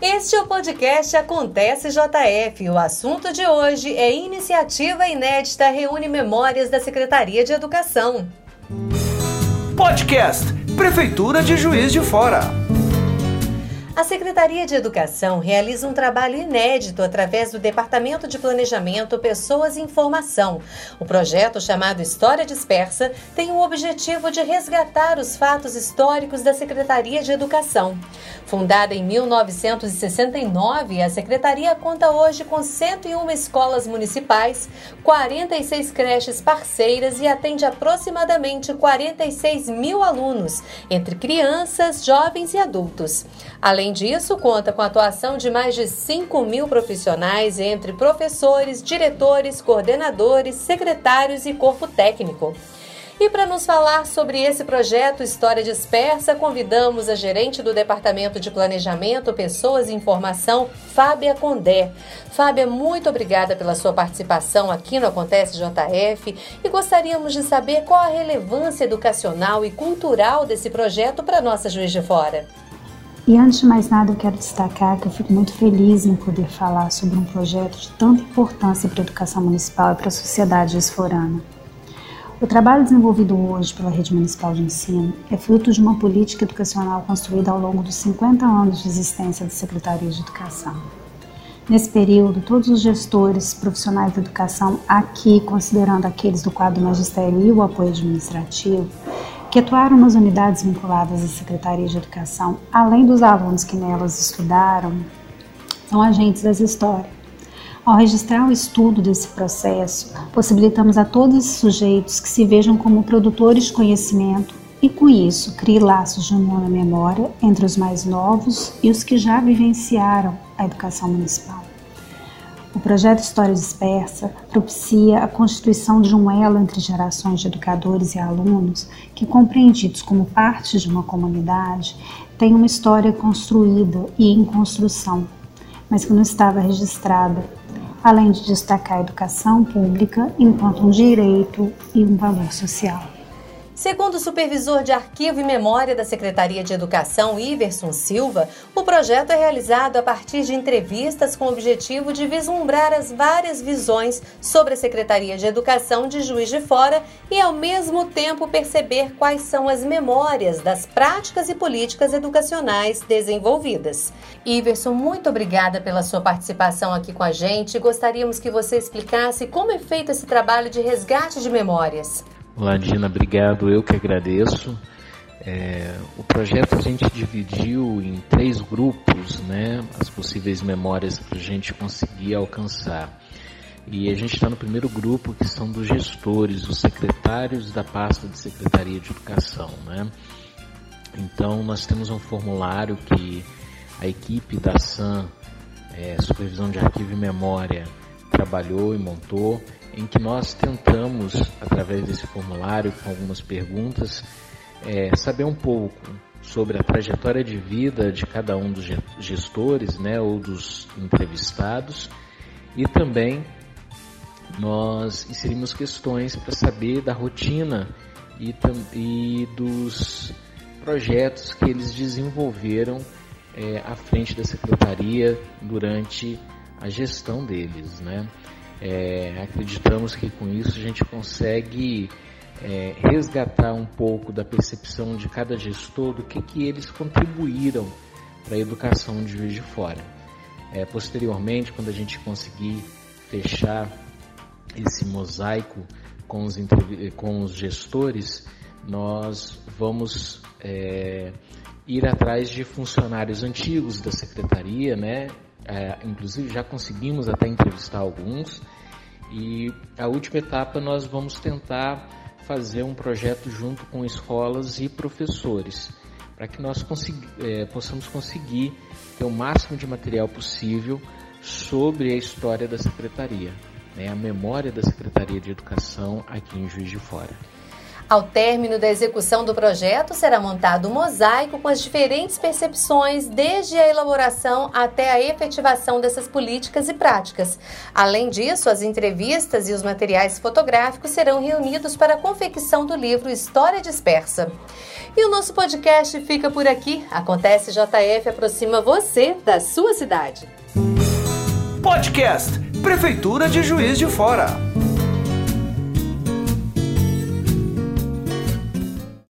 Este é o podcast Acontece JF. O assunto de hoje é iniciativa inédita reúne memórias da Secretaria de Educação. Podcast Prefeitura de Juiz de Fora. A Secretaria de Educação realiza um trabalho inédito através do Departamento de Planejamento, Pessoas e Informação. O projeto, chamado História Dispersa, tem o objetivo de resgatar os fatos históricos da Secretaria de Educação. Fundada em 1969, a Secretaria conta hoje com 101 escolas municipais, 46 creches parceiras e atende aproximadamente 46 mil alunos, entre crianças, jovens e adultos. Além disso, conta com a atuação de mais de 5 mil profissionais, entre professores, diretores, coordenadores, secretários e corpo técnico. E para nos falar sobre esse projeto História Dispersa, convidamos a gerente do Departamento de Planejamento, Pessoas e Informação, Fábia Condé. Fábia, muito obrigada pela sua participação aqui no Acontece JF e gostaríamos de saber qual a relevância educacional e cultural desse projeto para nossa Juiz de Fora. E antes de mais nada, eu quero destacar que eu fico muito feliz em poder falar sobre um projeto de tanta importância para a educação municipal e para a sociedade esforana. O trabalho desenvolvido hoje pela Rede Municipal de Ensino é fruto de uma política educacional construída ao longo dos 50 anos de existência da Secretaria de Educação. Nesse período, todos os gestores profissionais da educação, aqui considerando aqueles do quadro magistério e o apoio administrativo, que atuaram nas unidades vinculadas à Secretaria de Educação, além dos alunos que nelas estudaram, são agentes das histórias. Ao registrar o estudo desse processo, possibilitamos a todos esses sujeitos que se vejam como produtores de conhecimento e, com isso, crie laços de união na memória entre os mais novos e os que já vivenciaram a educação municipal. O projeto História Dispersa propicia a constituição de um elo entre gerações de educadores e alunos que, compreendidos como parte de uma comunidade, têm uma história construída e em construção, mas que não estava registrada, além de destacar a educação pública enquanto um direito e um valor social. Segundo o supervisor de arquivo e memória da Secretaria de Educação, Iverson Silva, o projeto é realizado a partir de entrevistas com o objetivo de vislumbrar as várias visões sobre a Secretaria de Educação de Juiz de Fora e, ao mesmo tempo, perceber quais são as memórias das práticas e políticas educacionais desenvolvidas. Iverson, muito obrigada pela sua participação aqui com a gente. Gostaríamos que você explicasse como é feito esse trabalho de resgate de memórias. Olá, Dina, obrigado. Eu que agradeço. É, o projeto a gente dividiu em três grupos, né, as possíveis memórias para a gente conseguir alcançar. E a gente está no primeiro grupo, que são dos gestores, os secretários da pasta de Secretaria de Educação. Né? Então, nós temos um formulário que a equipe da SAM, é, Supervisão de Arquivo e Memória, trabalhou e montou em que nós tentamos, através desse formulário, com algumas perguntas, é, saber um pouco sobre a trajetória de vida de cada um dos gestores, né, ou dos entrevistados, e também nós inserimos questões para saber da rotina e, e, dos projetos que eles desenvolveram é, à frente da secretaria durante a gestão deles, né? É, acreditamos que com isso a gente consegue é, resgatar um pouco da percepção de cada gestor do que, que eles contribuíram para a educação de Juiz de Fora. É, posteriormente, quando a gente conseguir fechar esse mosaico com os, com os gestores, nós vamos é, ir atrás de funcionários antigos da secretaria, né, é, inclusive já conseguimos até entrevistar alguns. E a última etapa nós vamos tentar fazer um projeto junto com escolas e professores, para que nós é, possamos conseguir ter o máximo de material possível sobre a história da secretaria, né, a memória da Secretaria de Educação aqui em Juiz de Fora. Ao término da execução do projeto, será montado um mosaico com as diferentes percepções, desde a elaboração até a efetivação dessas políticas e práticas. Além disso, as entrevistas e os materiais fotográficos serão reunidos para a confecção do livro História Dispersa. E o nosso podcast fica por aqui. Acontece JF aproxima você da sua cidade. Podcast Prefeitura de Juiz de Fora.